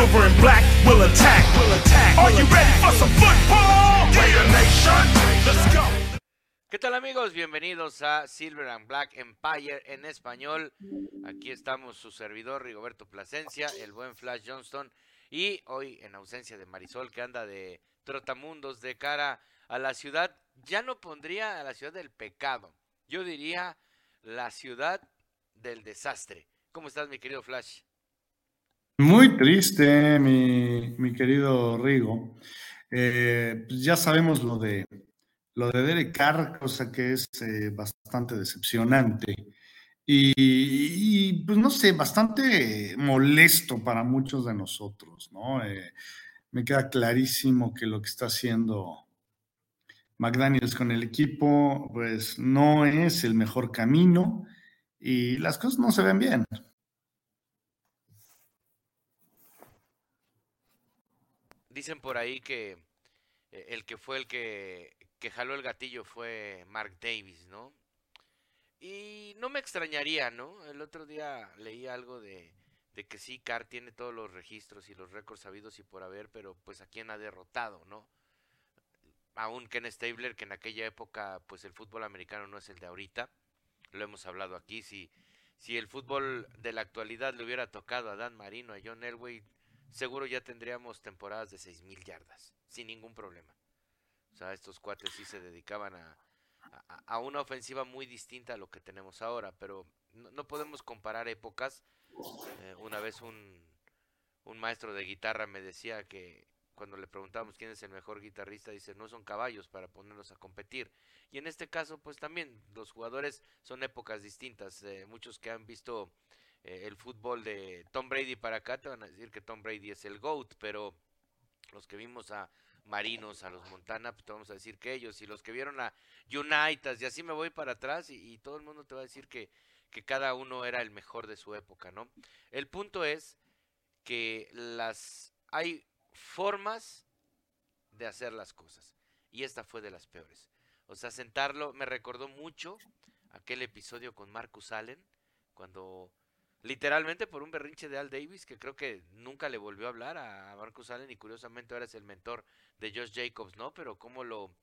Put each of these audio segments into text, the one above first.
silver and black will attack. Will attack. Are you ready for some football? Raider Nation, let's go. ¿Qué tal amigos? Bienvenidos a Silver and Black Empire en español. Aquí estamos su servidor Rigoberto Plasencia, el buen Flash Johnston y hoy en ausencia de Marisol que anda de trotamundos de cara a la ciudad, ya no pondría a la ciudad del pecado, yo diría la ciudad del desastre. ¿Cómo estás mi querido Flash? Muy triste, mi, mi querido Rigo. Eh, pues ya sabemos lo de lo de Derek Carr, cosa que es eh, bastante decepcionante. Y, pues no sé, bastante molesto para muchos de nosotros, ¿no? Eh, me queda clarísimo que lo que está haciendo McDaniels con el equipo, pues no es el mejor camino y las cosas no se ven bien. Dicen por ahí que eh, el que fue el que, que jaló el gatillo fue Mark Davis, ¿no? Y no me extrañaría, ¿no? El otro día leí algo de, de que sí, Carr tiene todos los registros y los récords sabidos y por haber, pero pues a quién ha derrotado, ¿no? Aún Ken Stabler, que en aquella época, pues el fútbol americano no es el de ahorita, lo hemos hablado aquí, si, si el fútbol de la actualidad le hubiera tocado a Dan Marino, a John Elway, seguro ya tendríamos temporadas de seis mil yardas, sin ningún problema. O sea, estos cuates sí se dedicaban a, a, una ofensiva muy distinta a lo que tenemos ahora, pero no, podemos comparar épocas. Eh, una vez un, un maestro de guitarra me decía que cuando le preguntábamos quién es el mejor guitarrista, dice, no son caballos para ponernos a competir. Y en este caso, pues también los jugadores son épocas distintas. Eh, muchos que han visto eh, el fútbol de Tom Brady para acá te van a decir que Tom Brady es el GOAT, pero los que vimos a Marinos, a los Montana, pues te vamos a decir que ellos, y los que vieron a United, y así me voy para atrás, y, todo el mundo te va a decir que, que cada uno era el mejor de su época, ¿no? El punto es que las hay formas de hacer las cosas, y esta fue de las peores. O sea, sentarlo, me recordó mucho aquel episodio con Marcus Allen, cuando literalmente por un berrinche de Al Davis, que creo que nunca le volvió a hablar a Marcus Allen y curiosamente ahora es el mentor de Josh Jacobs, ¿no? Pero cómo lo,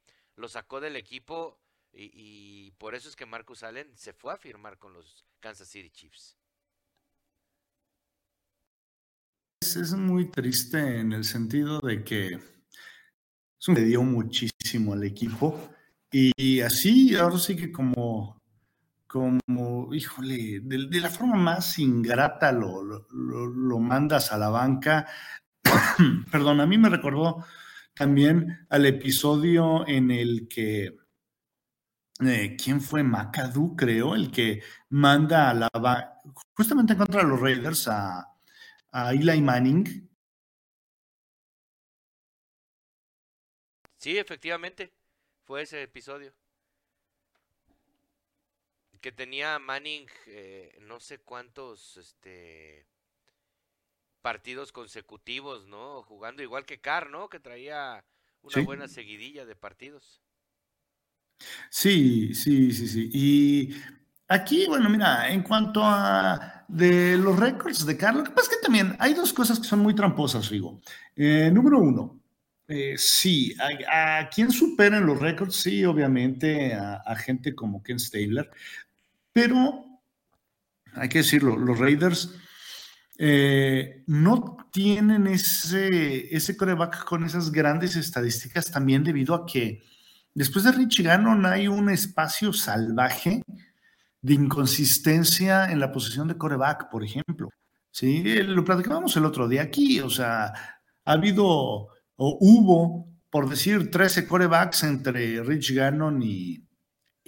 sacó del equipo y, por eso es que Marcus Allen se fue a firmar con los Kansas City Chiefs. Es, muy triste en el sentido de que le dio muchísimo al equipo y así ahora sí que como como, híjole, de, la forma más ingrata lo, lo, mandas a la banca. Perdón, a mí me recordó también al episodio en el que, eh, ¿quién fue? McAdoo, creo, el que manda a la banca, justamente en contra de los Raiders a, a Eli Manning. Sí, efectivamente, fue ese episodio que tenía Manning eh, no sé cuántos este partidos consecutivos, ¿no? Jugando igual que Carr, ¿no? Que traía una buena seguidilla de partidos. Sí, sí, sí, sí. Y aquí, bueno, mira, en cuanto a de los récords de Carr, lo que pasa es que también hay dos cosas que son muy tramposas, digo. Eh, número uno, eh, sí, a, a, quien superen los récords, sí, obviamente, a, a, gente como Ken Stabler, pero hay que decirlo, los Raiders eh, no tienen ese, ese coreback con esas grandes estadísticas también debido a que después de Richie Gannon hay un espacio salvaje de inconsistencia en la posición de coreback, por ejemplo. Sí, lo platicábamos el otro día aquí, o sea, ha habido o hubo, por decir, 13 corebacks entre Rich Gannon y,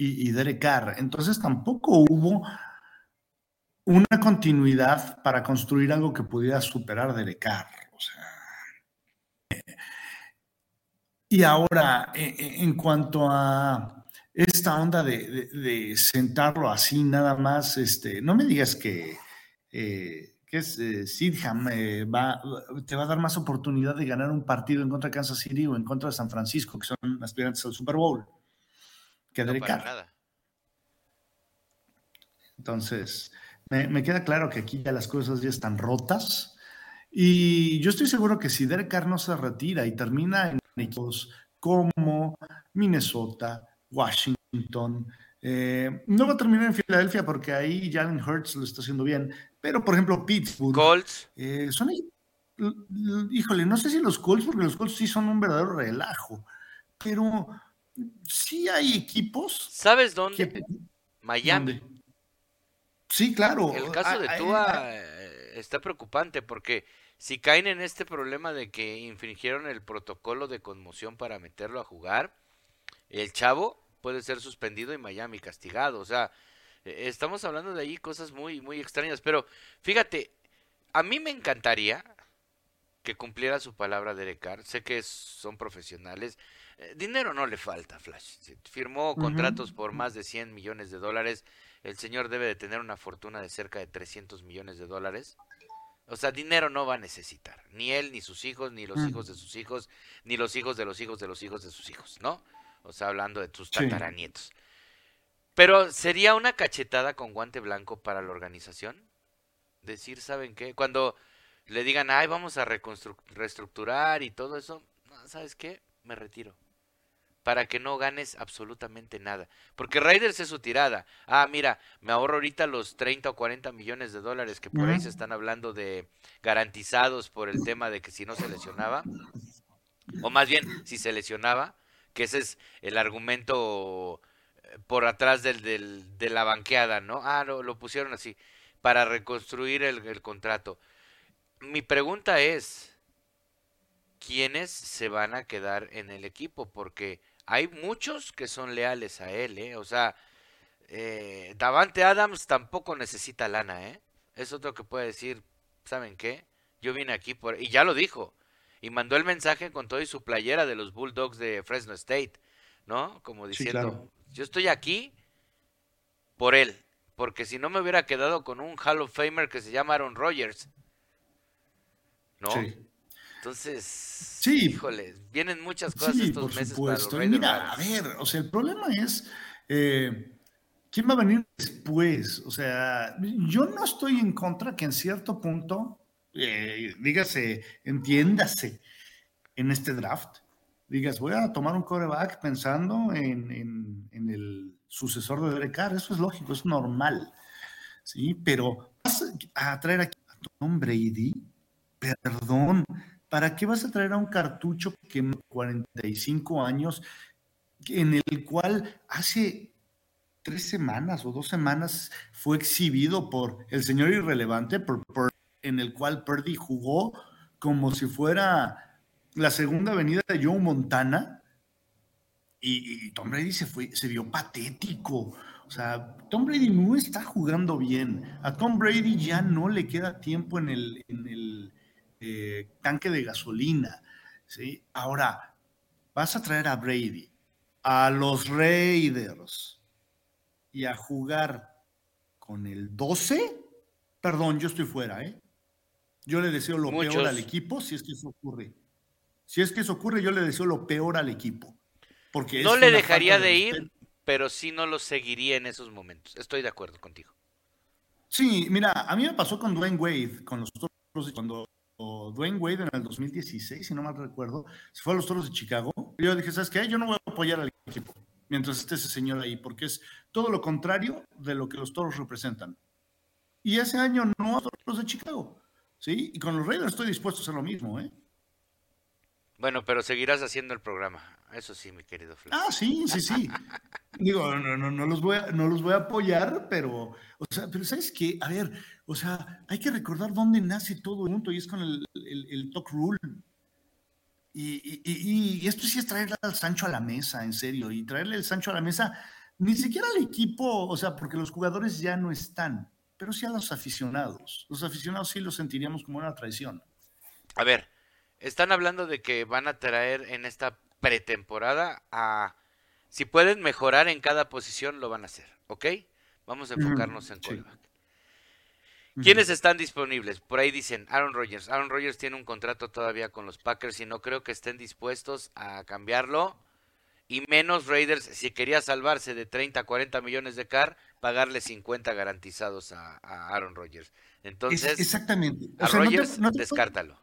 y, Derek Carr. Entonces tampoco hubo una continuidad para construir algo que pudiera superar Derek Carr. y ahora, e, e, en cuanto a esta onda de, sentarlo así nada más, este, no me digas que, eh, que eh, Sidham eh, va, te va a dar más oportunidad de ganar un partido en contra de Kansas City o en contra de San Francisco, que son aspirantes al Super Bowl que no Nada. Entonces, me, queda claro que aquí ya las cosas ya están rotas. Y yo estoy seguro que si Derek Carr no se retira y termina en equipos como Minnesota, Washington, eh, no va a terminar en Filadelfia porque ahí Jalen Hurts lo está haciendo bien, pero por ejemplo Pittsburgh, Colts, eh, son, híjole, no sé si los Colts, porque los Colts sí son un verdadero relajo, pero sí hay equipos. ¿Sabes dónde? Miami. Sí, claro. El caso de Tua eh, está preocupante porque si caen en este problema de que infringieron el protocolo de conmoción para meterlo a jugar, el chavo puede ser suspendido y Miami castigado. O sea, e, estamos hablando de ahí cosas muy, muy extrañas. Pero fíjate, a mí me encantaría que cumpliera su palabra de Carr. Sé que son profesionales. Eh, dinero no le falta, Flash. Firmó contratos por más de 100 millones de dólares. El señor debe de tener una fortuna de cerca de 300 millones de dólares. O sea, dinero no va a necesitar. Ni él, ni sus hijos, ni los hijos de sus hijos, ni los hijos de los hijos de los hijos de sus hijos, ¿no? O sea, hablando de sus tataranietos. Pero sería una cachetada con guante blanco para la organización. Decir, ¿saben qué? Cuando le digan, ay, vamos a reestructurar y todo eso, ¿sabes qué? Me retiro para que no ganes absolutamente nada. Porque Raiders es su tirada. Ah, mira, me ahorro ahorita los 30 o 40 millones de dólares que por ahí se están hablando de garantizados por el tema de que si no se lesionaba, o más bien si se lesionaba, que ese es el argumento eh, por atrás del, del de la banqueada, ¿no? Ah, lo, lo pusieron así, para reconstruir el, el contrato. Mi pregunta es, ¿quiénes se van a quedar en el equipo? Porque hay muchos que son leales a él, ¿eh? O sea, eh, Davante Adams tampoco necesita lana, ¿eh? Es otro que puede decir, ¿saben qué? Yo vine aquí por... Y ya lo dijo. Y mandó el mensaje con todo y su playera de los Bulldogs de Fresno State, ¿no? Como diciendo, yo estoy aquí por él. Porque si no me hubiera quedado con un Hall of Famer que se llama Aaron Rodgers. ¿No? Sí. Entonces, sí, híjole, vienen muchas cosas estos por meses supuesto. Para mira, a ver, o sea, el problema es eh, quién va a venir después. O sea, yo no estoy en contra que en cierto punto, eh, dígase, entiéndase en este draft, digas, voy a tomar un coreback pensando en, el sucesor de Derek Carr. Eso es lógico, es normal. Sí, pero vas a traer aquí a Tom Brady, perdón, ¿para qué vas a traer a un cartucho que 45 años, en el cual hace tres semanas o dos semanas fue exhibido por el señor irrelevante, por, en el cual Purdy jugó como si fuera la segunda venida de Joe Montana? Y, Tom Brady se, fue, se vio patético. O sea, Tom Brady no está jugando bien. A Tom Brady ya no le queda tiempo en el eh, tanque de gasolina. ¿sí? Ahora, vas a traer a Brady, a los Raiders y a jugar con el 12. Perdón, yo estoy fuera, ¿eh? Yo le deseo lo peor al equipo si es que eso ocurre. Si es que eso ocurre, yo le deseo lo peor al equipo. Porque no le dejaría de, ir, pero sí no lo seguiría en esos momentos. Estoy de acuerdo contigo. Sí, mira, a mí me pasó con Dwayne Wade, con los cuando Dwayne Wade en el 2016, si no mal recuerdo, se fue a los Toros de Chicago. Yo dije, ¿sabes qué? Yo no voy a apoyar al equipo mientras esté ese señor ahí, porque es todo lo contrario de lo que los Toros representan. Y ese año no a Toros de Chicago, ¿sí? Y con los Raiders estoy dispuesto a hacer lo mismo, ¿eh? Bueno, pero seguirás haciendo el programa. Eso sí, mi querido Flash. Ah, sí, sí, sí. Digo, no, no, no, los voy a, no los voy a apoyar, pero, o sea, pero ¿sabes qué? A ver, o sea, hay que recordar dónde nace todo el mundo y es con el, el, talk rule. Y, y, y, esto sí es traerle al Sancho a la mesa, en serio, y traerle el Sancho a la mesa, ni siquiera al equipo, o sea, porque los jugadores ya no están, pero sí a los aficionados. Los aficionados sí los sentiríamos como una traición. A ver, están hablando de que van a traer en esta pretemporada a... Si pueden mejorar en cada posición, lo van a hacer, ¿ok? Vamos a enfocarnos en callback. ¿Quiénes están disponibles? Por ahí dicen Aaron Rodgers. Aaron Rodgers tiene un contrato todavía con los Packers y no creo que estén dispuestos a cambiarlo. Y menos Raiders, si quería salvarse de 30, 40 millones de car, pagarle 50 garantizados a, Aaron Rodgers. Entonces, exactamente. a Rogers, descártalo.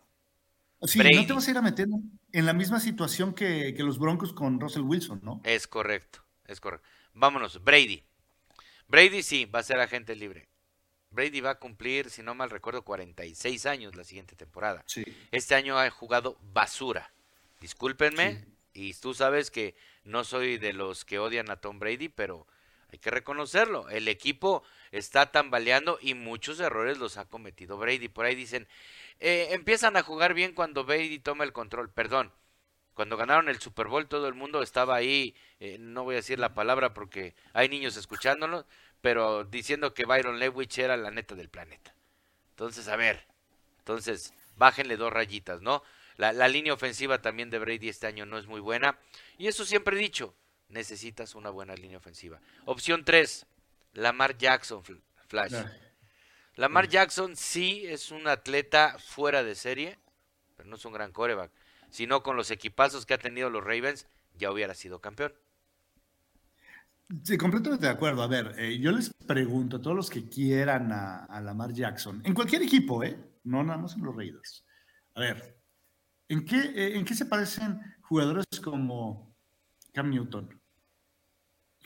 Sí, no te vas a ir a meter en la misma situación que, que, los Broncos con Russell Wilson, ¿no? Es correcto, es correcto. Vámonos, Brady. Brady sí, va a ser agente libre. Brady va a cumplir, si no mal recuerdo, 46 años la siguiente temporada. Sí. Este año ha jugado basura. Discúlpenme, y tú sabes que no soy de los que odian a Tom Brady, pero hay que reconocerlo. El equipo está tambaleando y muchos errores los ha cometido Brady. Por ahí dicen, eh, empiezan a jugar bien cuando Brady toma el control. Perdón, cuando ganaron el Super Bowl todo el mundo estaba ahí, eh, no voy a decir la palabra porque hay niños escuchándonos, pero diciendo que Byron Lewis era la neta del planeta. Entonces, a ver, entonces, bájenle dos rayitas, ¿no? La, la línea ofensiva también de Brady este año no es muy buena. Y eso siempre he dicho, necesitas una buena línea ofensiva. Opción 3, Lamar Jackson, Flash. Lamar Jackson sí es un atleta fuera de serie, pero no es un gran coreback. Si no, con los equipazos que ha tenido los Ravens, ya hubiera sido campeón. Sí, completamente de acuerdo. A ver, eh, yo les pregunto a todos los que quieran a, Lamar Jackson, en cualquier equipo, ¿eh? No nada más en los Raiders. A ver, ¿en qué, eh, ¿en qué se parecen jugadores como Cam Newton,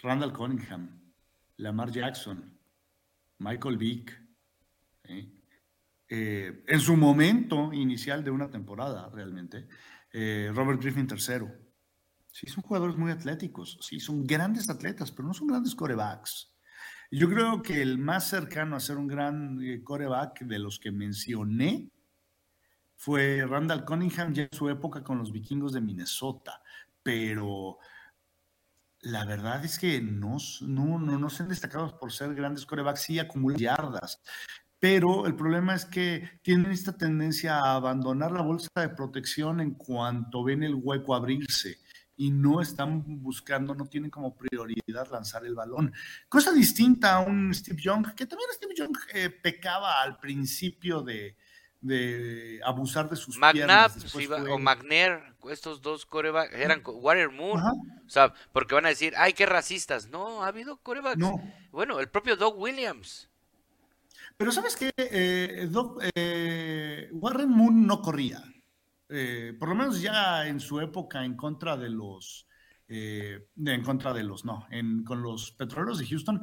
Randall Cunningham, Lamar Jackson, Michael Vick? Eh, en su momento inicial de una temporada, realmente, Robert Griffin III Sí, son jugadores muy atléticos, sí, son grandes atletas, pero no son grandes corebacks. Yo creo que el más cercano a ser un gran eh, coreback de los que mencioné fue Randall Cunningham ya en su época con los vikingos de Minnesota, pero la verdad es que no, no, no, no se han destacado por ser grandes corebacks, sí acumulan yardas, pero el problema es que tienen esta tendencia a abandonar la bolsa de protección en cuanto ven el hueco abrirse y no están buscando, no tienen como prioridad lanzar el balón. Cosa distinta a un Steve Young, que también Steve Young eh, pecaba al principio de, abusar de sus piernas. o McNair, estos dos corebacks, eran Watermoon, o sea, porque van a decir, ay, qué racistas. No, ha habido corebacks. No. Bueno, el propio Doug Williams. Pero sabes que eh, eh, Warren Moon no corría. Eh, por lo menos ya en su época en contra de los, eh, en contra de los, no, en, con los petroleros de Houston,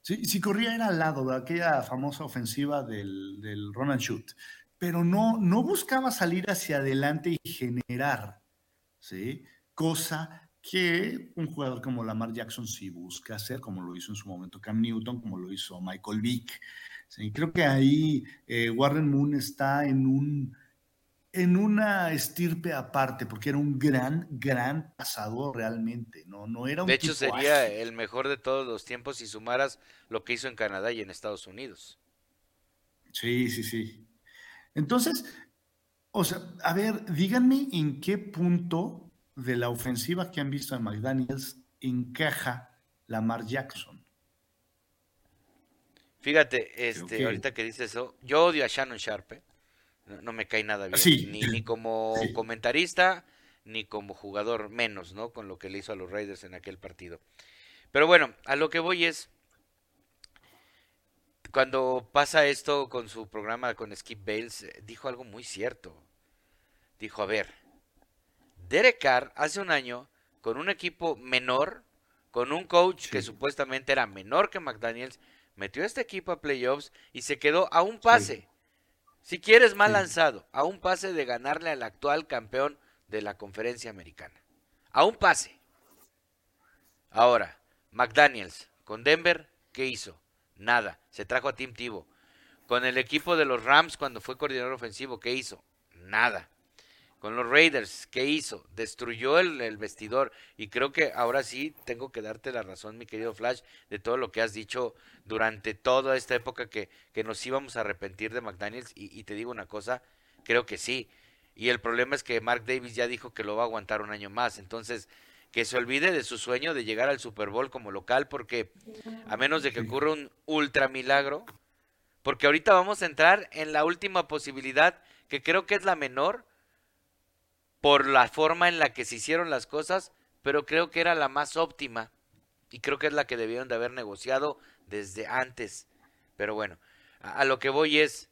si corría era al lado de aquella famosa ofensiva del, del run and shoot, pero no, no buscaba salir hacia adelante y generar, ¿sí? Cosa que un jugador como Lamar Jackson sí busca hacer, como lo hizo en su momento Cam Newton, como lo hizo Michael Vick. ¿sí? Creo que ahí eh, Warren Moon está en un en una estirpe aparte, porque era un gran, gran pasador realmente, no, no era un De hecho, sería el mejor de todos los tiempos si sumaras lo que hizo en Canadá y en Estados Unidos. Sí, sí, sí. Entonces, o sea, a ver, díganme en qué punto de la ofensiva que han visto en McDaniels encaja Lamar Jackson. Fíjate, este, ahorita que dices eso, yo odio a Shannon Sharpe. ¿eh? no, me cae nada bien. Ni, ni como comentarista, ni como jugador menos, ¿no? Con lo que le hizo a los Raiders en aquel partido. Pero bueno, a lo que voy es, cuando pasa esto con su programa con Skip Bales, eh, dijo algo muy cierto. Dijo, a ver, Derek Carr hace un año, con un equipo menor, con un coach que supuestamente era menor que McDaniels, metió a este equipo a playoffs y se quedó a un pase. Si quieres mal lanzado, a un pase de ganarle al actual campeón de la conferencia americana. A un pase. Ahora, McDaniels con Denver, ¿qué hizo? Nada. Se trajo a Tim Tebow. Con el equipo de los Rams cuando fue coordinador ofensivo, ¿qué hizo? Nada con los Raiders, ¿qué hizo? Destruyó el, vestidor. Y creo que ahora sí tengo que darte la razón, mi querido Flash, de todo lo que has dicho durante toda esta época que, que nos íbamos a arrepentir de McDaniels. Y, y, te digo una cosa, creo que sí. Y el problema es que Mark Davis ya dijo que lo va a aguantar un año más. Entonces, que se olvide de su sueño de llegar al Super Bowl como local, porque a menos de que ocurra un ultra milagro, porque ahorita vamos a entrar en la última posibilidad, que creo que es la menor, por la forma en la que se hicieron las cosas, pero creo que era la más óptima y creo que es la que debieron de haber negociado desde antes. Pero bueno, A, a lo que voy es,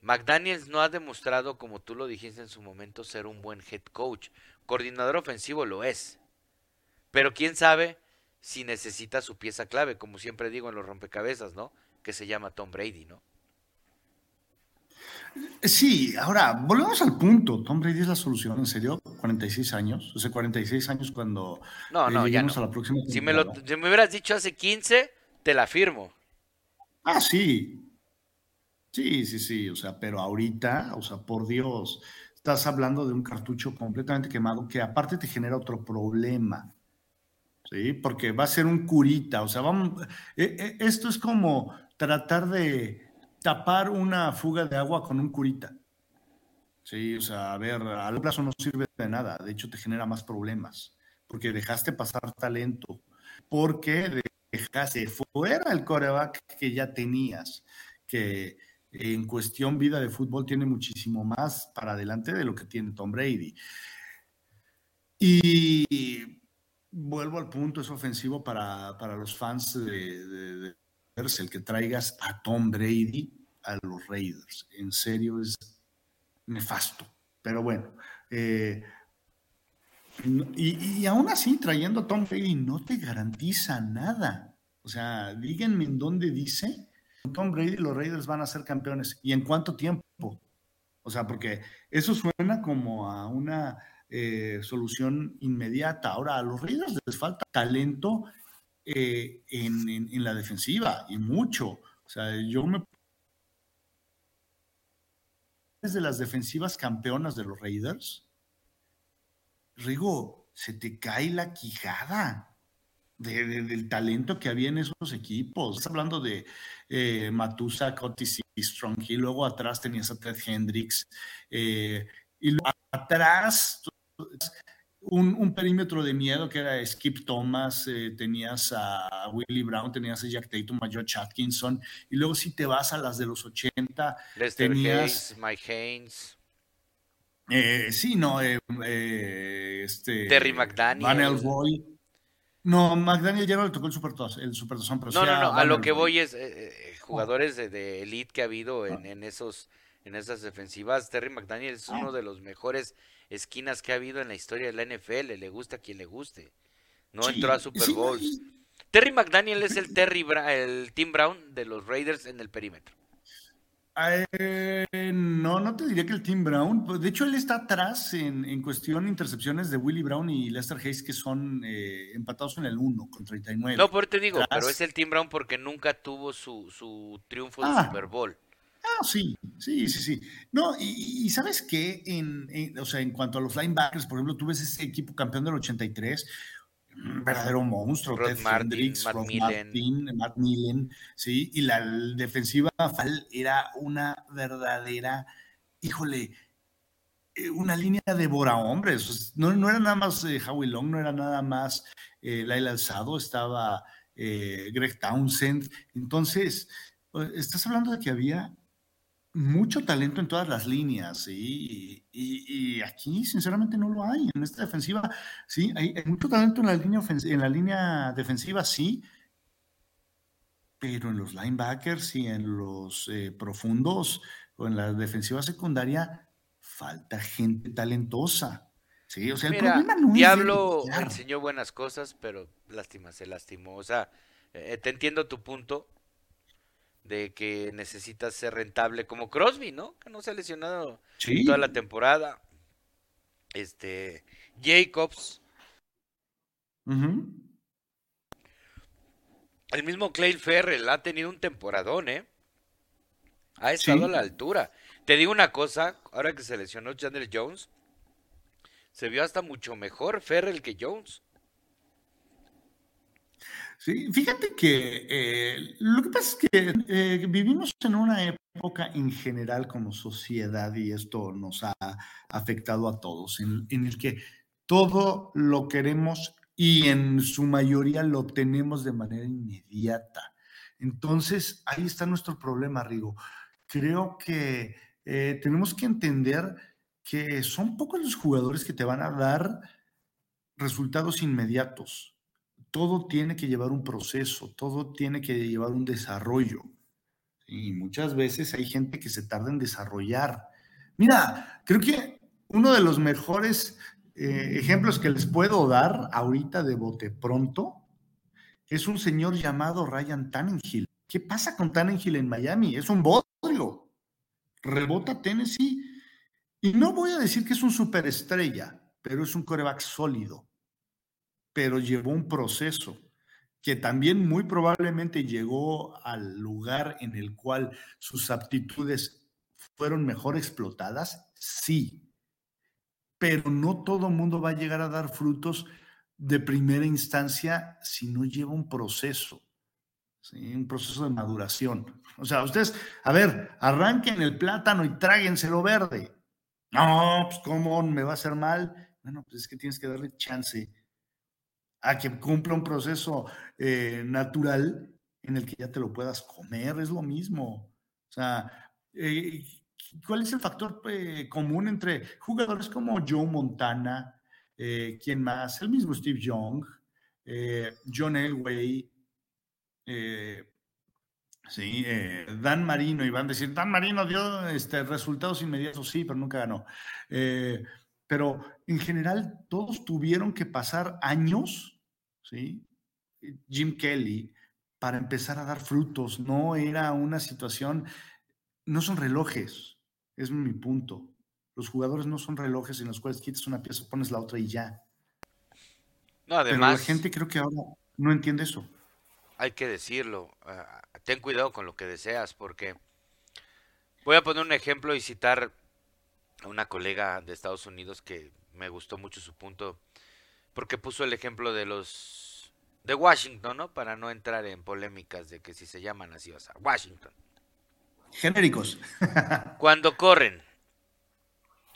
McDaniels no ha demostrado, como tú lo dijiste en su momento, ser un buen head coach. Coordinador ofensivo lo es. Pero quién sabe si necesita su pieza clave, como siempre digo en los rompecabezas, ¿no? Que se llama Tom Brady, ¿no? Sí, ahora, volvemos al punto. Tom Brady es la solución, ¿en serio? 46 años. O sea, 46 años cuando No, eh, no, ya lleguemos no. a la próxima Si me, lo, si me hubieras dicho hace 15, te la firmo. Ah, sí. Sí, sí, sí. O sea, pero ahorita, o sea, por Dios, estás hablando de un cartucho completamente quemado que aparte te genera otro problema. ¿Sí? Porque va a ser un curita. O sea, vamos, eh, eh, esto es como tratar de tapar una fuga de agua con un curita. Sí, o sea, a ver, a largo plazo no sirve de nada. De hecho, te genera más problemas. Porque dejaste pasar talento. Porque dejaste fuera el coreback que ya tenías. Que en cuestión vida de fútbol tiene muchísimo más para adelante de lo que tiene Tom Brady. Y vuelvo al punto, es ofensivo para, para los fans de, de, de Raiders el que traigas a Tom Brady a los Raiders. En serio, es nefasto. Pero bueno, eh, y, y, aún así, trayendo a Tom Brady no te garantiza nada. O sea, díganme en dónde dice Tom Brady los Raiders van a ser campeones y en cuánto tiempo. O sea, porque eso suena como a una eh, solución inmediata. Ahora, a los Raiders les falta talento eh, en, la defensiva y mucho. O sea, yo me. de las defensivas campeonas de los Raiders, Rigo, se te cae la quijada. De, de, del talento que había en esos equipos. Estás hablando de eh, Matusa, Cotis y Strong, y luego atrás tenías a Ted Hendricks, eh, y luego atrás un, un, perímetro de miedo que era Skip Thomas, eh, tenías a Willie Brown, tenías a Jack Tatum, a George Atkinson, y luego si te vas a las de los 80, Lester tenías... Hayes, Mike Haynes. Eh, sí, no, eh, este, Terry McDaniel. Van Elroy. No, McDaniel ya no le tocó el Supertazón, el Supertazón, pero No, no, no, a lo que voy es jugadores de, de, elite que ha habido en, en, esos en esas defensivas. Terry McDaniel es uno de los mejores esquinas que ha habido en la historia de la NFL, le gusta a quien le guste. No sí, entró a Super Bowls. Sí. Terry McDaniel es el Terry Bra el Tim Brown de los Raiders en el perímetro. Eh, no, no te diría que el Tim Brown. pues, De hecho, él está atrás en, en cuestión de intercepciones de Willie Brown y Lester Hayes, que son eh, empatados en el 1 con 39. No, por te digo, atrás. pero es el Tim Brown porque nunca tuvo su, su triunfo de ah. Super Bowl. Ah, sí, sí, sí, sí. No, y, y sabes qué, en, en, o sea, en cuanto a los linebackers, por ejemplo, tú ves ese equipo campeón del 83, un verdadero monstruo, Rod Ted Martin, Hendricks, Matt Rod. Martin, Matt Millen, sí, y la defensiva era una verdadera, híjole, eh, una línea de bora hombres. No, no era nada más eh, Howie Long, no era nada más eh, Laila Alzado, estaba eh, Greg Townsend. Entonces, estás hablando de que había mucho talento en todas las líneas, ¿sí? y, y, aquí sinceramente no lo hay en esta defensiva, sí, hay, hay mucho talento en la línea en la línea defensiva, sí, pero en los linebackers y en los eh, profundos o en la defensiva secundaria falta gente talentosa. Sí, o sea, el problema no Diablo es enseñó buenas cosas, pero lástima, se lastimó. O sea, eh, te entiendo tu punto de que necesitas ser rentable como Crosby, ¿no? Que no se ha lesionado sí. toda la temporada. Este, Jacobs. Uh -huh. El mismo Clay Ferrell ha tenido un temporadón, ¿eh? Ha estado sí. a la altura. Te digo una cosa, ahora que se lesionó Chandler Jones, se vio hasta mucho mejor Ferrell que Jones. Sí, fíjate que eh, lo que pasa es que eh, vivimos en una época en general como sociedad y esto nos ha afectado a todos, en, en el que todo lo queremos y en su mayoría lo tenemos de manera inmediata. Entonces, ahí está nuestro problema, Rigo. Creo que eh, tenemos que entender que son pocos los jugadores que te van a dar resultados inmediatos. Todo tiene que llevar un proceso, todo tiene que llevar un desarrollo. Y muchas veces hay gente que se tarda en desarrollar. Mira, creo que uno de los mejores eh, ejemplos que les puedo dar ahorita de bote pronto es un señor llamado Ryan Tannenhill. ¿Qué pasa con Tannenhill en Miami? Es un bodrio. Rebota Tennessee. Y no voy a decir que es un superestrella, pero es un coreback sólido. Pero llevó un proceso que también muy probablemente llegó al lugar en el cual sus aptitudes fueron mejor explotadas, sí. Pero no todo mundo va a llegar a dar frutos de primera instancia si no lleva un proceso, un proceso de maduración. O sea, ustedes, a ver, arranquen el plátano y tráguenselo verde. No, pues cómo me va a hacer mal. Bueno, pues es que tienes que darle chance a que cumpla un proceso eh, natural en el que ya te lo puedas comer, es lo mismo. O sea, eh, ¿cuál es el factor eh, común entre jugadores como Joe Montana, ¿Quién más? El mismo Steve Young, John Elway, sí, Dan Marino, y van a decir, Dan Marino dio este, resultados inmediatos, sí, pero nunca ganó. Pero en general todos tuvieron que pasar años, ¿sí? Jim Kelly, para empezar a dar frutos, no era una situación, no son relojes, es mi punto. Los jugadores no son relojes en los cuales quitas una pieza, pones la otra y ya. No, además. Pero la gente creo que ahora no entiende eso. Hay que decirlo. Ah, ten cuidado con lo que deseas, porque voy a poner un ejemplo y citar a una colega de Estados Unidos que me gustó mucho su punto, porque puso el ejemplo de los de Washington, ¿no? Para no entrar en polémicas de que si se llaman así, o sea, Washington. Genéricos. Cuando corren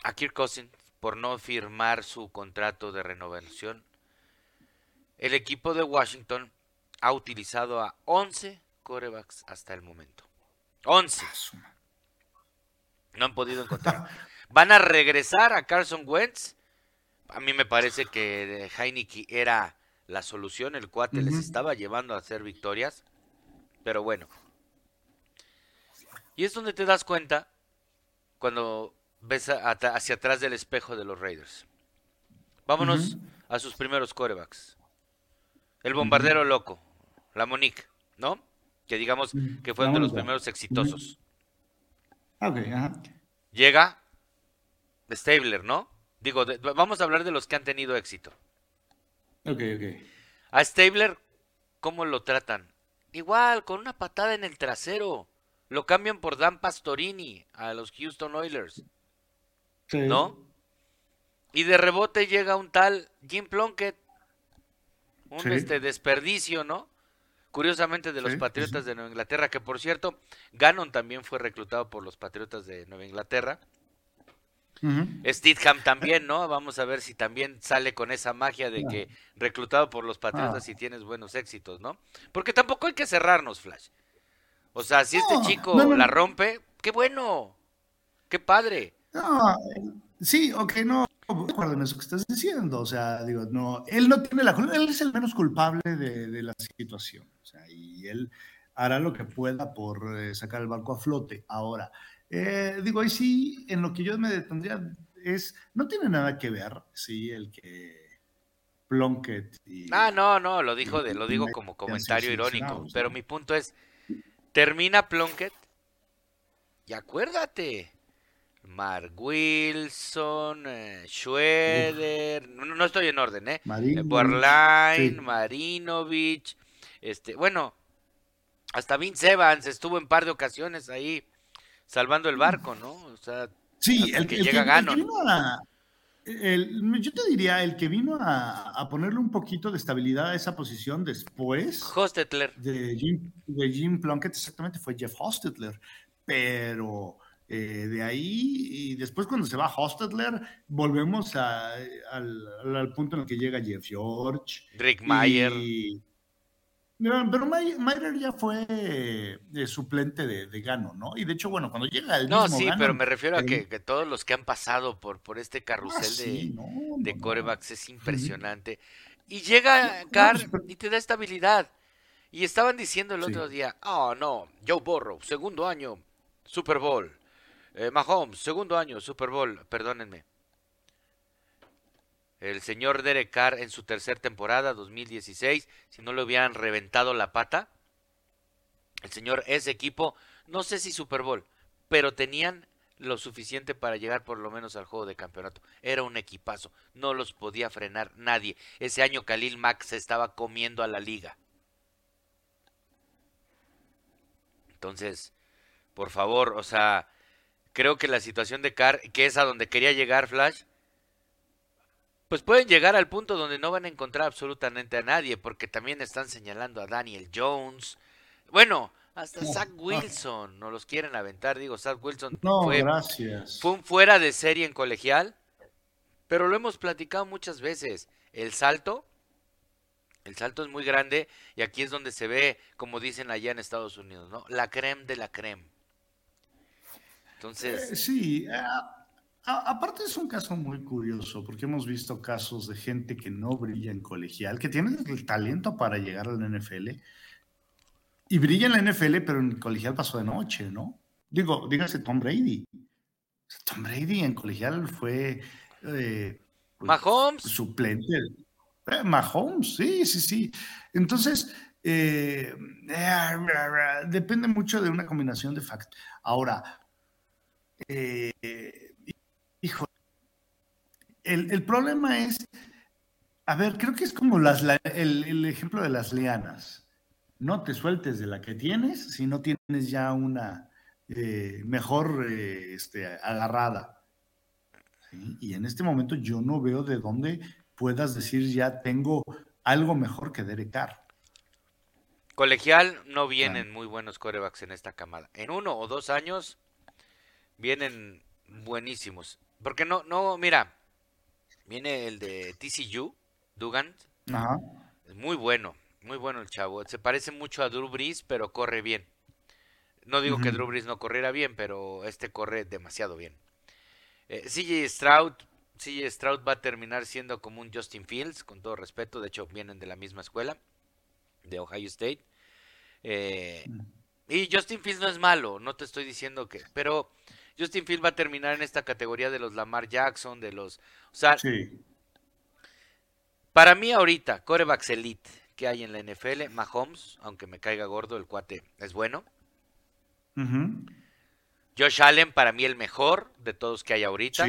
a Kirk Cousins por no firmar su contrato de renovación. El equipo de Washington ha utilizado a 11 corebacks hasta el momento. 11. No han podido encontrar. Van a regresar a Carson Wentz. A mí me parece que Heineke era la solución. El cuate les estaba llevando a hacer victorias. Pero bueno. Y es donde te das cuenta cuando ves hacia atrás del espejo de los Raiders. Vámonos a sus primeros corebacks. El bombardero loco, la Monique, ¿no? Que digamos que fue uno de los primeros exitosos. Llega Stabler, ¿no? Digo, vamos a hablar de los que han tenido éxito. Ok, ok. A Stabler, ¿cómo lo tratan? Igual, con una patada en el trasero. Lo cambian por Dan Pastorini a los Houston Oilers. ¿no? Y de rebote llega un tal Jim Plunkett, un este desperdicio, ¿no? Curiosamente de los Patriotas de Nueva Inglaterra, que por cierto, Gannon también fue reclutado por los Patriotas de Nueva Inglaterra. Uh también, ¿no? Vamos a ver si también sale con esa magia de que reclutado por los Patriotas y tienes buenos éxitos, ¿no? Porque tampoco hay que cerrarnos, Flash. O sea, si este chico la rompe, qué bueno, qué padre. No, sí, ok, no, acuerdo en eso que estás diciendo. O sea, digo, no, él no tiene la culpa, él es el menos culpable de, la situación. O sea, y él hará lo que pueda por eh, sacar el barco a flote. Ahora, eh, digo, ahí sí, en lo que yo me detendría es, no tiene nada que ver, sí, el que Plunkett y, Ah, no, no, lo dijo de, lo digo como comentario irónico, pero mi punto es, termina Plunkett y acuérdate, Mark Wilson, eh, Schroeder, no, estoy en orden, ¿eh? Borlain, Marinovich, este, bueno, hasta Vince Evans estuvo en par de ocasiones ahí salvando el barco, ¿no? O sea, sí, el que, llega gano. yo te diría, el que vino a, ponerle un poquito de estabilidad a esa posición después Hostetler. De, Jim, de Jim Plunkett, exactamente, fue Jeff Hostetler. Pero eh, de ahí, y después cuando se va Hostetler, volvemos al, punto en el que llega Jeff George. Rick Meyer. Pero Meyer ya fue eh, suplente de, Gano, ¿no? Y de hecho, bueno, cuando llega el No, sí, pero me refiero a que, todos los que han pasado por, por este carrusel ah, de, corebacks es impresionante. Y llega Carr y te da estabilidad. Y estaban diciendo el otro día, oh no, Joe Burrow, segundo año, Super Bowl. Eh, Mahomes, segundo año, Super Bowl, perdónenme. El señor Derek Carr en su tercera temporada, 2016, si no le hubieran reventado la pata, el señor ese equipo, no sé si Super Bowl, pero tenían lo suficiente para llegar por lo menos al juego de campeonato. Era un equipazo, no los podía frenar nadie. Ese año Khalil Mack se estaba comiendo a la liga. Entonces, por favor, o sea, creo que la situación de Carr, que es a donde quería llegar Flash, pues pueden llegar al punto donde no van a encontrar absolutamente a nadie, porque también están señalando a Daniel Jones. Bueno, hasta Zach Wilson, no los quieren aventar, digo, Zach Wilson no, fue, gracias. fue un fuera de serie en colegial, pero lo hemos platicado muchas veces. El salto, el salto es muy grande y aquí es donde se ve, como dicen allá en Estados Unidos, ¿no? La creme de la creme. Entonces... Eh, sí, aparte es un caso muy curioso, porque hemos visto casos de gente que no brilla en colegial, que tiene el talento para llegar al NFL y brilla en la NFL, pero en colegial pasó de noche, ¿no? Digo, dígase Tom Brady. Tom Brady en colegial fue... Eh, pues, Mahomes. Suplente. Eh, Mahomes, sí, sí, sí. Entonces, eh, depende mucho de una combinación de factores. Ahora, hijo, el, el, problema es, a ver, creo que es como las, el, el ejemplo de las lianas no te sueltes de la que tienes si no tienes ya una eh, mejor eh, este, agarrada. Y en este momento yo no veo de dónde puedas decir ya tengo algo mejor que Derek Carr. Colegial no vienen muy buenos corebacks en esta camada. En uno o dos años vienen buenísimos. Porque no, no, mira, viene el de TCU, Dugan. Ajá. Muy bueno. Muy bueno el chavo. Se parece mucho a Drew Brees, pero corre bien. No digo que Drew Brees no corriera bien, pero este corre demasiado bien. Eh, CJ Stroud, CJ Stroud va a terminar siendo como un Justin Fields, con todo respeto. De hecho, vienen de la misma escuela, de Ohio State. Eh, y Justin Fields no es malo, no te estoy diciendo que. Pero Justin Fields va a terminar en esta categoría de los Lamar Jackson, de los. O sea, para mí ahorita, corebacks elite que hay en la NFL. Mahomes, aunque me caiga gordo, el cuate es bueno. Josh Allen, para mí el mejor de todos que hay ahorita.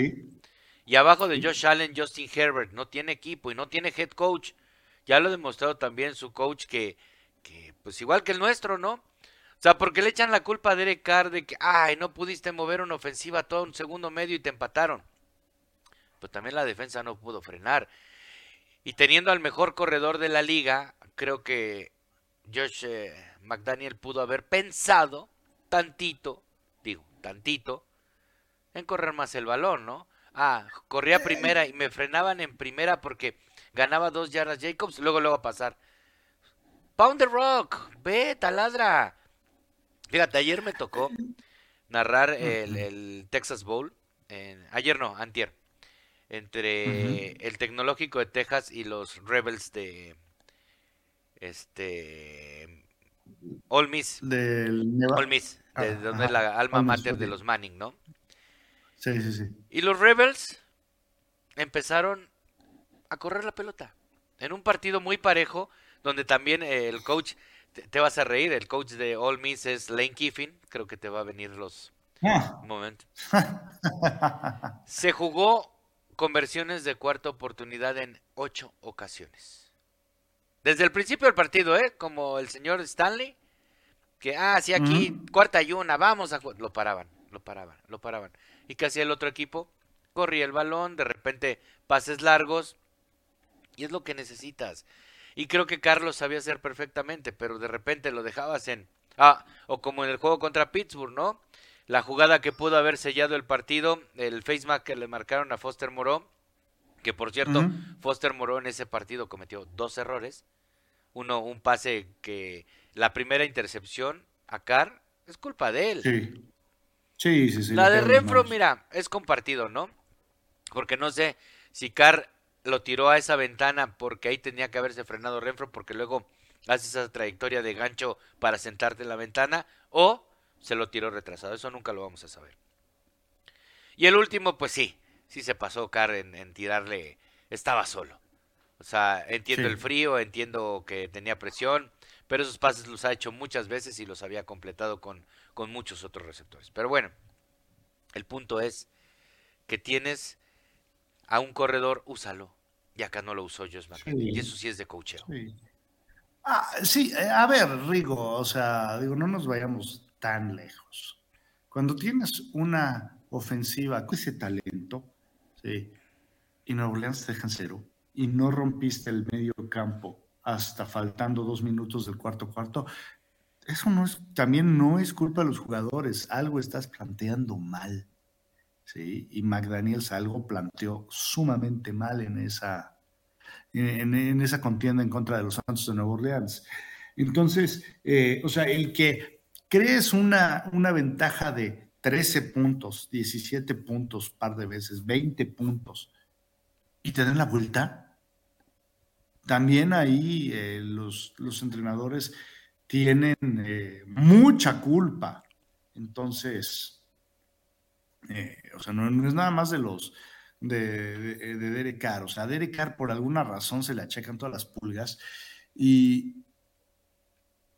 Y abajo de Josh Allen, Justin Herbert. No tiene equipo y no tiene head coach. Ya lo ha demostrado también su coach que, que pues igual que el nuestro, ¿no? O sea, porque le echan la culpa a Derek Carr de que, ay, no pudiste mover una ofensiva todo un segundo medio y te empataron. Pero también la defensa no pudo frenar. Y teniendo al mejor corredor de la liga, creo que Josh eh, McDaniel pudo haber pensado tantito, digo, tantito, en correr más el balón, ¿no? Ah, corría primera y me frenaban en primera porque ganaba dos yardas Jacobs, luego luego a pasar. Pound the Rock, ve, taladra. Fíjate, ayer me tocó narrar el, Texas Bowl. ayer no, antier. Entre el Tecnológico de Texas y los Rebels de, este All Miss. Del All Miss, de ah, donde es la alma mater de los Manning, ¿no? Sí, sí, sí. Y los Rebels empezaron a correr la pelota en un partido muy parejo donde también el coach te, vas a reír, el coach de All Miss es Lane Kiffin, creo que te va a venir los ah. momentos. Se jugó conversiones de cuarta oportunidad en ocho ocasiones. Desde el principio del partido, ¿eh? Como el señor Stanley, que, ah, sí, aquí, cuarta y una, vamos a... Lo paraban, lo paraban, lo paraban. ¿Y qué hacía el otro equipo? Corría el balón, de repente pases largos, y es lo que necesitas. Y creo que Carlos sabía hacer perfectamente, pero de repente lo dejabas en... Ah, o como en el juego contra Pittsburgh, ¿no? La jugada que pudo haber sellado el partido, el face que le marcaron a Foster Moreau, que por cierto, Foster Moreau en ese partido cometió dos errores. Uno, un pase que la primera intercepción a Carr es culpa de él. Sí. Sí, sí, sí La de Renfro, mira, es compartido, ¿no? Porque no sé si Carr lo tiró a esa ventana porque ahí tenía que haberse frenado Renfro, porque luego haces esa trayectoria de gancho para sentarte en la ventana o se lo tiró retrasado. Eso nunca lo vamos a saber. Y el último, pues sí, sí se pasó Carr en, tirarle, estaba solo. O sea, entiendo el frío, entiendo que tenía presión, pero esos pases los ha hecho muchas veces y los había completado con, con muchos otros receptores. Pero bueno, el punto es que tienes a un corredor, úsalo. Y acá no lo usó Josh Y eso sí es de coacheo. Sí. Ah, sí, eh, a ver, Rigo, o sea, digo, no nos vayamos tan lejos. Cuando tienes una ofensiva con ese talento, ¿sí? y Nuevo Orleans te dejan cero, y no rompiste el medio campo hasta faltando dos minutos del cuarto cuarto, eso no es, también no es culpa de los jugadores, algo estás planteando mal. ¿Sí? Y McDaniels algo planteó sumamente mal en esa, en, esa contienda en contra de los Santos de Nueva Orleans. Entonces, eh, o sea, el que crees una, una ventaja de 13 puntos, 17 puntos, par de veces, 20 puntos, y te dan la vuelta, también ahí eh, los, los, entrenadores tienen eh, mucha culpa. Entonces, o sea, no, es nada más de los de, de, Derek Carr. O sea, a Derek Carr por alguna razón se le achacan todas las pulgas y,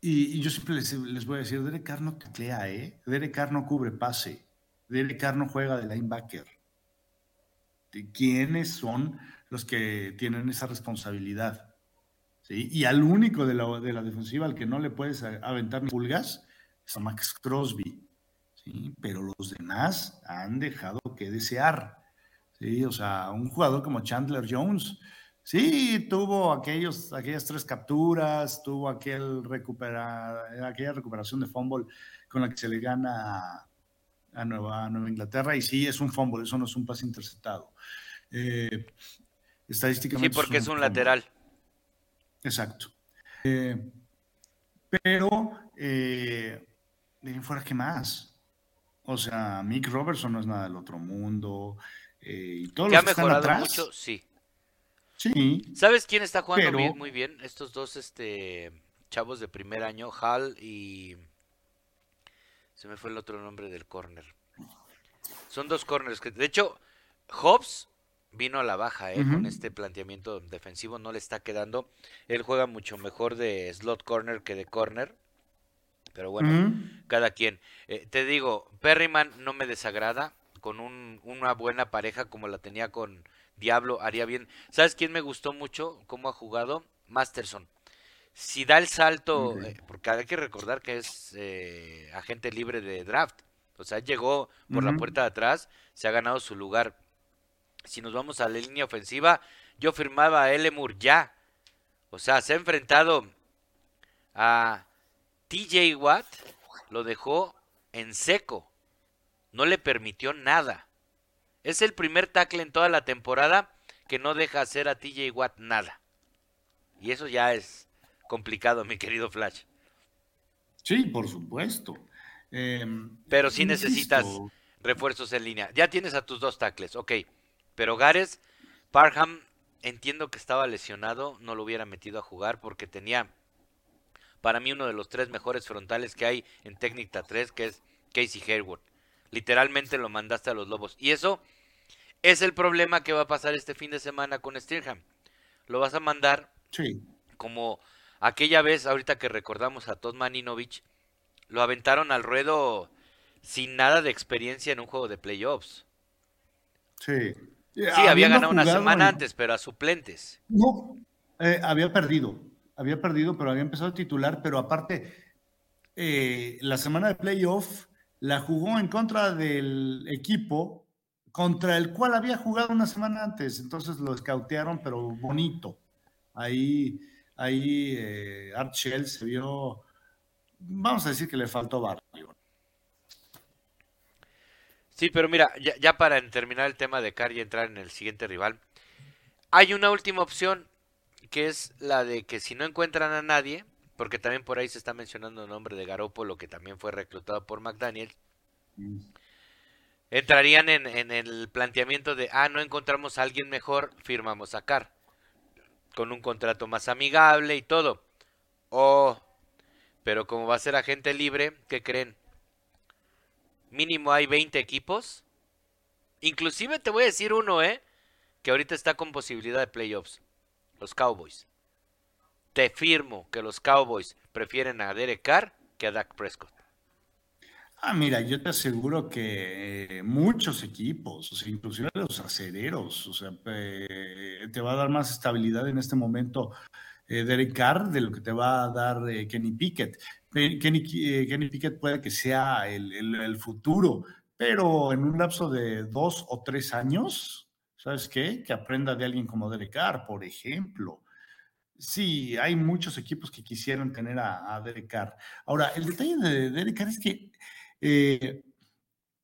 y, yo siempre les, voy a decir, Derek Carr no teclea, ¿eh? Derek Carr no cubre pase. Derek Carr no juega de linebacker. ¿Quiénes son los que tienen esa responsabilidad? ¿Sí? Y al único de la, de la defensiva al que no le puedes aventar pulgas es a Max Crosby. ¿Sí? Pero los demás han dejado que desear. ¿sí? O sea, un jugador como Chandler Jones, Sí, tuvo aquellos, aquellas tres capturas, tuvo aquel recupera, aquella recuperación de fumble con la que se le gana a Nueva, Nueva Inglaterra. Y sí, es un fumble, eso no es un pase interceptado. Eh, estadísticamente. Sí, porque es un, lateral. Exacto. Eh, pero, eh, fuera, ¿qué más? O sea, Mick Robertson no es nada del otro mundo. Eh, y todos los que están atrás, mucho, sí. Sí. ¿Sabes quién está jugando muy bien? Estos dos este, chavos de primer año, Hal y... Se me fue el otro nombre del corner. Son dos corners que... De hecho, Hobbs vino a la baja ¿eh? con este planteamiento defensivo, no le está quedando. Él juega mucho mejor de slot corner que de corner. Pero bueno, cada quien. Eh, te digo, Perryman no me desagrada con un, una buena pareja como la tenía con Diablo haría bien. ¿Sabes quién me gustó mucho cómo ha jugado? Masterson. Si da el salto, eh, porque hay que recordar que es eh, agente libre de draft. O sea, llegó por la puerta de atrás, se ha ganado su lugar. Si nos vamos a la línea ofensiva, yo firmaba a Elemur ya. O sea, se ha enfrentado a TJ Watt, lo dejó en seco. No le permitió nada. Es el primer tackle en toda la temporada que no deja hacer a TJ Watt nada. Y eso ya es complicado, mi querido Flash. Sí, por supuesto. Em, pero sí necesitas refuerzos en línea. Ya tienes a tus dos tackles, ok. Pero Gares, Parham, entiendo que estaba lesionado, no lo hubiera metido a jugar porque tenía para mí uno de los tres mejores frontales que hay en Técnica 3, que es Casey Hayward. Literalmente lo mandaste a los Lobos. Y eso es el problema que va a pasar este fin de semana con Stirham. Lo vas a mandar como aquella vez, ahorita que recordamos a Todd Maninovich, lo aventaron al ruedo sin nada de experiencia en un juego de playoffs. Sí. Sí, había ganado una semana antes, pero a suplentes. No, eh, había perdido. Había perdido, pero había empezado a titular, pero aparte, eh, la semana de playoff la jugó en contra del equipo contra el cual había jugado una semana antes, entonces lo escautearon, pero bonito. Ahí, ahí eh, se vio, vamos a decir que le faltó barrio. Sí, pero mira, ya, para terminar el tema de Car y entrar en el siguiente rival, hay una última opción que es la de que si no encuentran a nadie, porque también por ahí se está mencionando el nombre de Garoppolo, que también fue reclutado por McDaniel. Mm entrarían en, el planteamiento de, ah, no encontramos a alguien mejor, firmamos a Carr, con un contrato más amigable y todo. Oh, pero como va a ser agente libre, ¿qué creen? Mínimo hay 20 equipos. Inclusive te voy a decir uno, ¿eh? Que ahorita está con posibilidad de playoffs. Los Cowboys. Te firmo que los Cowboys prefieren a Derek Carr que a Dak Prescott. Ah, mira, yo te aseguro que eh, muchos equipos, inclusive los acereros, o sea, eh, te va a dar más estabilidad en este momento eh, Derek Carr de lo que te va a dar Kenny Pickett. Kenny, Pickett puede que sea el, futuro, pero en un lapso de dos o tres años, ¿sabes qué? Que aprenda de alguien como Derek Carr, por ejemplo. Sí, hay muchos equipos que quisieran tener a, Derek Carr. Ahora, el detalle de Derek Carr es que eh,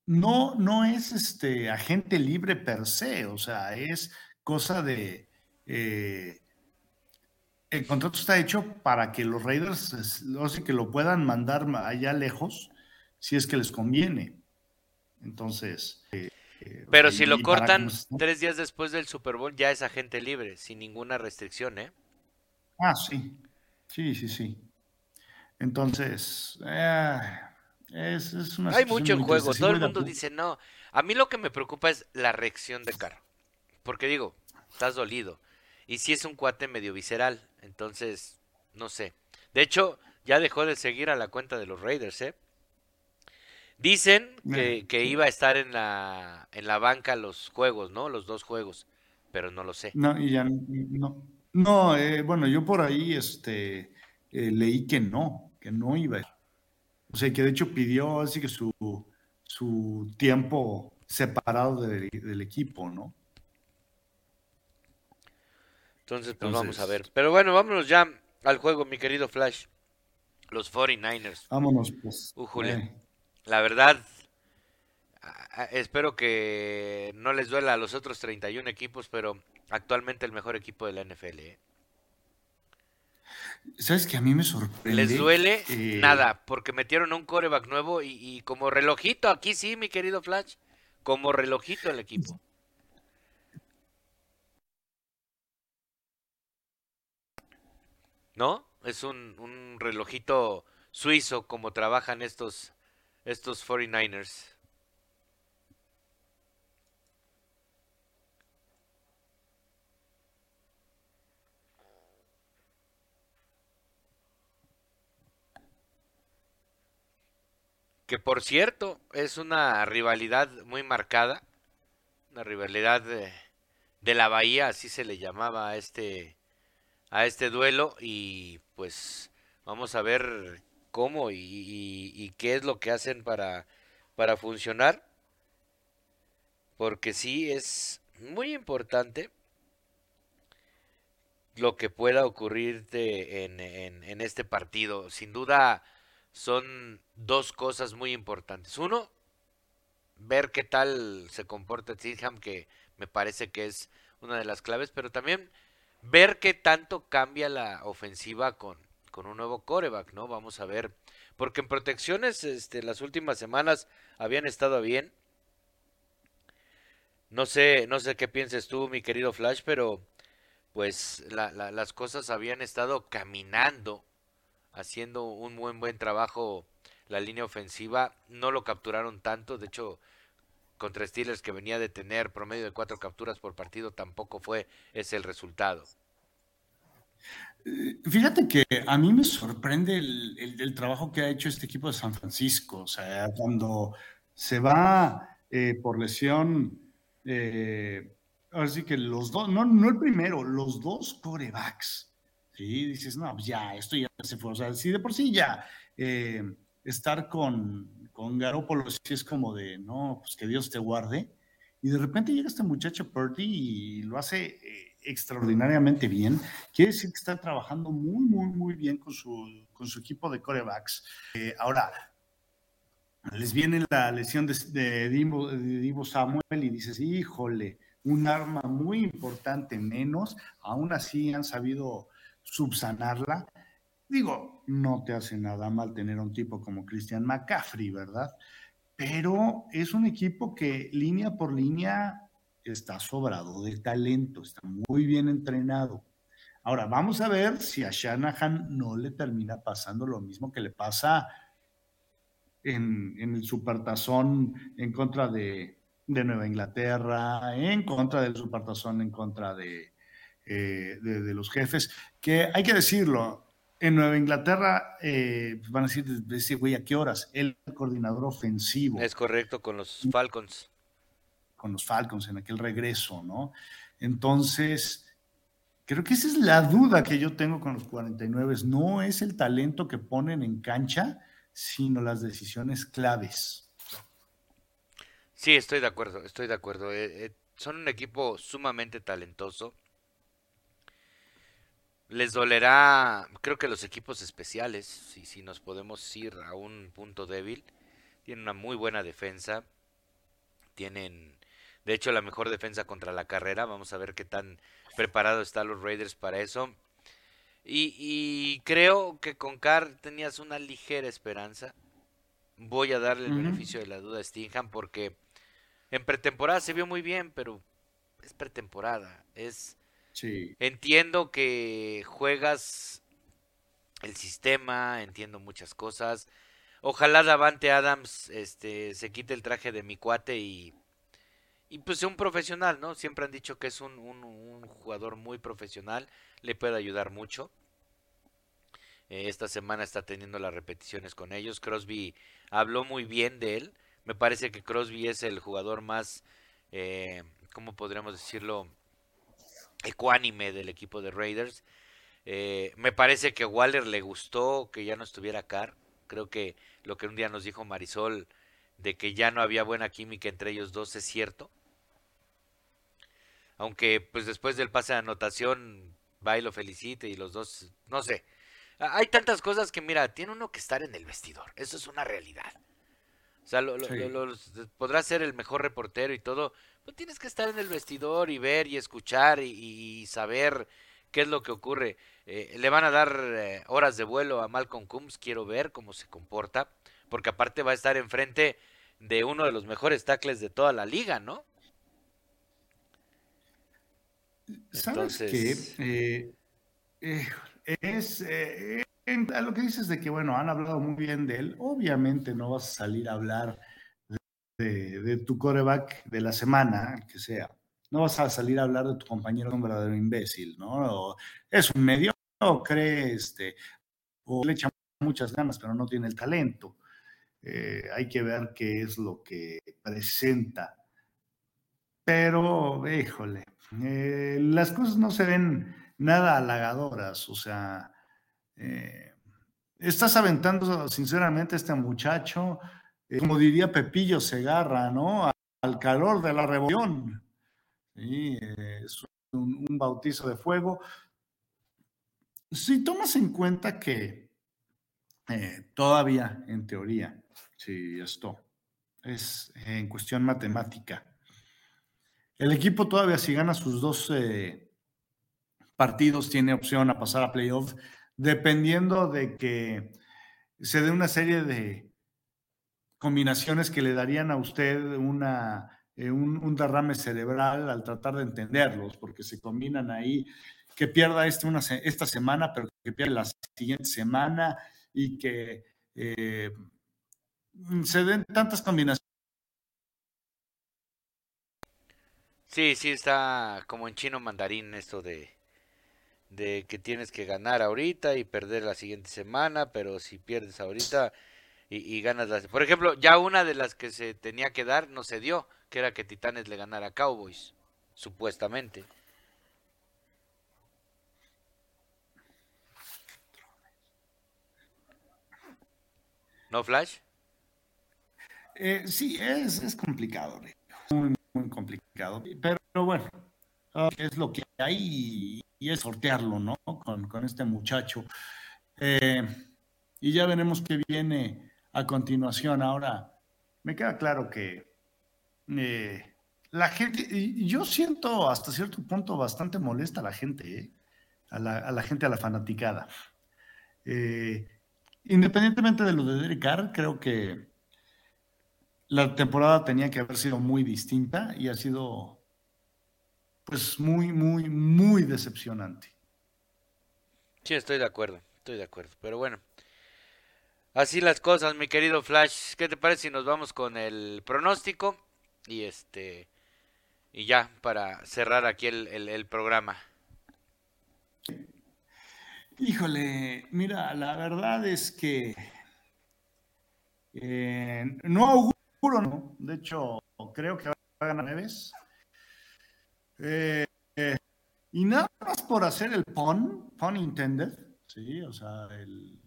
no, no es este agente libre per se, o sea, es cosa de... Eh, el contrato está hecho para que los Raiders, no sé, que lo puedan mandar allá lejos, si es que les conviene. Entonces... Eh, Pero si lo cortan tres días después del Super Bowl, ya es agente libre, sin ninguna restricción, ¿eh? Ah, sí. Sí, sí, sí. Entonces, hay mucho en juego, todo el mundo dice no. A mí lo que me preocupa es la reacción de Carr. Porque digo, estás dolido. Y si es un cuate medio visceral, entonces, no sé. De hecho, ya dejó de seguir a la cuenta de los Raiders, ¿eh? Dicen que, que, iba a estar en la, en la banca los juegos, ¿no? Los dos juegos, pero no lo sé. No, y ya no. No, eh, bueno, yo por ahí este, eh, leí que no, que no iba a o sea, que de hecho pidió así que su, su tiempo separado del equipo, ¿no? Entonces, pues vamos a ver. Pero bueno, vámonos ya al juego, mi querido Flash. Los 49ers. Vámonos, pues. Uh, La verdad, espero que no les duela a los otros 31 equipos, pero actualmente el mejor equipo de la NFL. ¿eh? ¿Sabes que a mí me sorprende? ¿Les duele? Eh, Nada, porque metieron un coreback nuevo y, como relojito, aquí sí, mi querido Flash, como relojito el equipo. ¿No? Es un, un relojito suizo como trabajan estos, estos 49ers. que por cierto es una rivalidad muy marcada, una rivalidad de, la Bahía, así se le llamaba a este a este duelo y pues vamos a ver cómo y, qué es lo que hacen para para funcionar porque sí es muy importante lo que pueda ocurrirte en, en, en este partido sin duda son dos cosas muy importantes. Uno, ver qué tal se comporta Tidham, que me parece que es una de las claves, pero también ver qué tanto cambia la ofensiva con, con un nuevo coreback, ¿no? Vamos a ver. Porque en protecciones, este, las últimas semanas habían estado bien. No sé, no sé qué pienses tú, mi querido Flash, pero pues las cosas habían estado caminando haciendo un buen buen trabajo la línea ofensiva. No lo capturaron tanto, de hecho contra Steelers que venía de tener promedio de cuatro capturas por partido tampoco fue ese el resultado. Eh, fíjate que a mí me sorprende el, trabajo que ha hecho este equipo de San Francisco. O sea, cuando se va eh, por lesión, eh, así que los dos, no, no el primero, los dos corebacks ¿sí? Dices, no, pues ya, esto ya se fue. O sea, si de por sí ya eh, estar con, con Garópolo sí es como de, no, pues que Dios te guarde. Y de repente llega este muchacho Purdy y lo hace extraordinariamente bien. Quiere decir que está trabajando muy, muy, muy bien con su, con su equipo de corebacks. Eh, ahora, les viene la lesión de, de, Divo, Samuel y dices, híjole, un arma muy importante menos. Aún así han sabido subsanarla. Digo, no te hace nada mal tener a un tipo como Christian McCaffrey, ¿verdad? Pero es un equipo que línea por línea está sobrado de talento, está muy bien entrenado. Ahora, vamos a ver si a Shanahan no le termina pasando lo mismo que le pasa en, el supertazón en contra de, Nueva Inglaterra, en contra del supertazón en contra de, eh, de, los jefes, que hay que decirlo, en Nueva Inglaterra eh, van a decir, decir, güey, ¿a qué horas? El coordinador ofensivo. Es correcto, con los Falcons. Con los Falcons en aquel regreso, ¿no? Entonces, creo que esa es la duda que yo tengo con los 49. No es el talento que ponen en cancha, sino las decisiones claves. Sí, estoy de acuerdo, estoy de acuerdo. Eh, eh, son un equipo sumamente talentoso. Les dolerá, creo que los equipos especiales, si, si nos podemos ir a un punto débil, tienen una muy buena defensa, tienen, de hecho, la mejor defensa contra la carrera. Vamos a ver qué tan preparados están los Raiders para eso. Y, creo que con Carr tenías una ligera esperanza. Voy a darle el beneficio de la duda a Stingham porque en pretemporada se vio muy bien, pero es pretemporada. Es entiendo que juegas el sistema, entiendo muchas cosas. Ojalá Davante Adams este se quite el traje de mi cuate y y pues un profesional, ¿no? Siempre han dicho que es un, un jugador muy profesional le puede ayudar mucho. Eh, esta semana está teniendo las repeticiones con ellos. Crosby habló muy bien de él. Me parece que Crosby es el jugador más, eh, ¿cómo podríamos decirlo? Ecuánime del equipo de Raiders. Eh, me parece que Waller le gustó que ya no estuviera Carr. Creo que lo que un día nos dijo Marisol de que ya no había buena química entre ellos dos es cierto. Aunque pues después del pase de anotación va y lo felicite y los dos, no sé. Hay tantas cosas que, mira, tiene uno que estar en el vestidor. Eso es una realidad. O sea, lo, podrás ser el mejor reportero y todo, pero tienes que estar en el vestidor y ver y escuchar y, saber qué es lo que ocurre. Eh, le van a dar eh, horas de vuelo a Malcolm Coombs, quiero ver cómo se comporta, porque aparte va a estar enfrente de uno de los mejores tackles de toda la liga, ¿no? ¿Sabes qué? Eh, eh, es eh, a lo que dices de que, bueno, han hablado muy bien de él. Obviamente no vas a salir a hablar de, tu coreback de la semana, que sea. No vas a salir a hablar de tu compañero un verdadero imbécil, ¿no? es un medio, cree, este, o le echa muchas ganas, pero no tiene el talento. hay que ver qué es lo que presenta. Pero, híjole, eh, las cosas no se ven nada halagadoras, o sea, eh, estás aventando sinceramente a este muchacho, eh, como diría Pepillo Segarra, ¿no? Al calor de la revolución. es un, bautizo de fuego. Si tomas en cuenta que todavía, en teoría, si esto es en cuestión matemática, el equipo todavía si gana sus dos eh, partidos tiene opción a pasar a playoff, dependiendo de que se dé una serie de combinaciones que le darían a usted una, eh, un, derrame cerebral al tratar de entenderlos, porque se combinan ahí, que pierda este una, esta semana, pero que pierda la siguiente semana y que eh, se den tantas combinaciones Sí, sí, está como en chino mandarín esto de, de que tienes que ganar ahorita y perder la siguiente semana, pero si pierdes ahorita y, ganas las... Por ejemplo, ya una de las que se tenía que dar no se dio, que era que Titanes le ganara a Cowboys, supuestamente. ¿No, Flash? Eh, sí, es, es complicado complicado. Pero bueno, es lo que hay y, es sortearlo, ¿no? Con, este muchacho. Eh, y ya veremos qué viene a continuación. Ahora, me queda claro que eh, la gente, yo siento hasta cierto punto bastante molesta a la gente, ¿eh? a, la, gente, a la fanaticada. independientemente de lo de Derek Carr, creo que la temporada tenía que haber sido muy distinta y ha sido pues muy, muy, muy decepcionante. Sí, estoy de acuerdo, estoy de acuerdo. Pero bueno, así las cosas, mi querido Flash. ¿Qué te parece si nos vamos con el pronóstico? Y este, y ya, para cerrar aquí el, el programa. Híjole, mira, la verdad es que eh, no auguro, no. De hecho, creo que va a ganar Neves. Eh, y nada más por hacer el pun, pun intended, sí, o sea, el,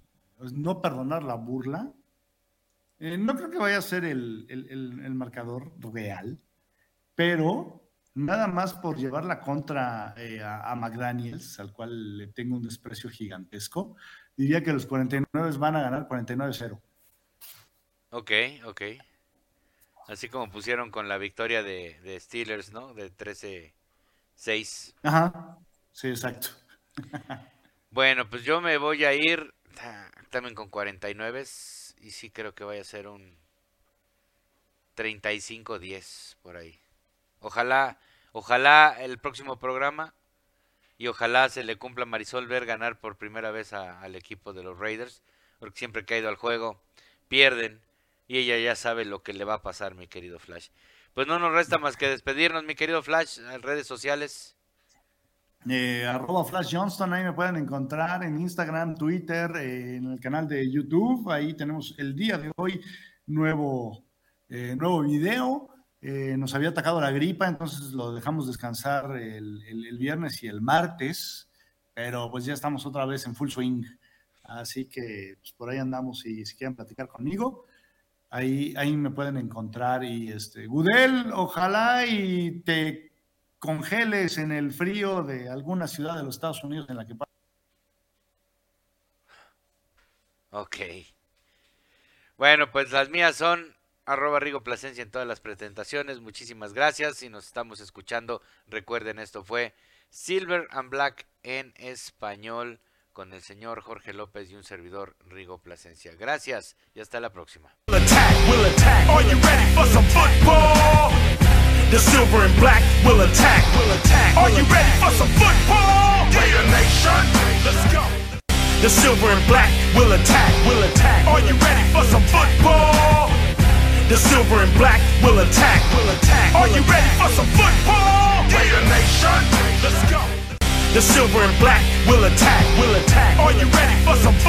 no perdonar la burla. Eh, no creo que vaya a ser el, el, el marcador real, pero nada más por llevar la contra eh, a, McDaniels, al cual le tengo un desprecio gigantesco, diría que los 49 van a ganar 49-0. Ok, ok. Así como pusieron con la victoria de, de Steelers, ¿no? De 13-6. Ajá, sí, exacto. bueno, pues yo me voy a ir también con 49 y sí creo que vaya a ser un 35-10 por ahí. Ojalá, ojalá el próximo programa y ojalá se le cumpla a Marisol ver ganar por primera vez al equipo de los Raiders, porque siempre que ha ido al juego pierden y ella ya sabe lo que le va a pasar, mi querido Flash. Pues no nos resta más que despedirnos, mi querido Flash, en redes sociales. Eh, arroba Flash Johnston, ahí me pueden encontrar en Instagram, Twitter, eh, en el canal de YouTube. Ahí tenemos el día de hoy nuevo, eh, nuevo video. Eh, nos había atacado la gripa, entonces lo dejamos descansar el, viernes y el martes, pero pues ya estamos otra vez en full swing. Así que pues, por ahí andamos y si quieren platicar conmigo, ahí, ahí me pueden encontrar. Y este, Gudel, ojalá y te congeles en el frío de alguna ciudad de los Estados Unidos en la que Ok. Bueno, pues las mías son arroba Rigo Plasencia en todas las presentaciones. Muchísimas gracias. Si nos estamos escuchando, recuerden, esto fue Silver and Black en español con el señor Jorge López y un servidor Rigo Plasencia. Gracias y hasta la próxima. The silver and black will attack. Will attack. Are you ready for some football? Raider Nation, let's go. The silver and black will attack. Will attack. Are you ready for some football? The silver and black will attack. Will attack. Are you ready for some football? Raider Nation, let's go. The silver and black will attack. Will attack. Are you ready for some football?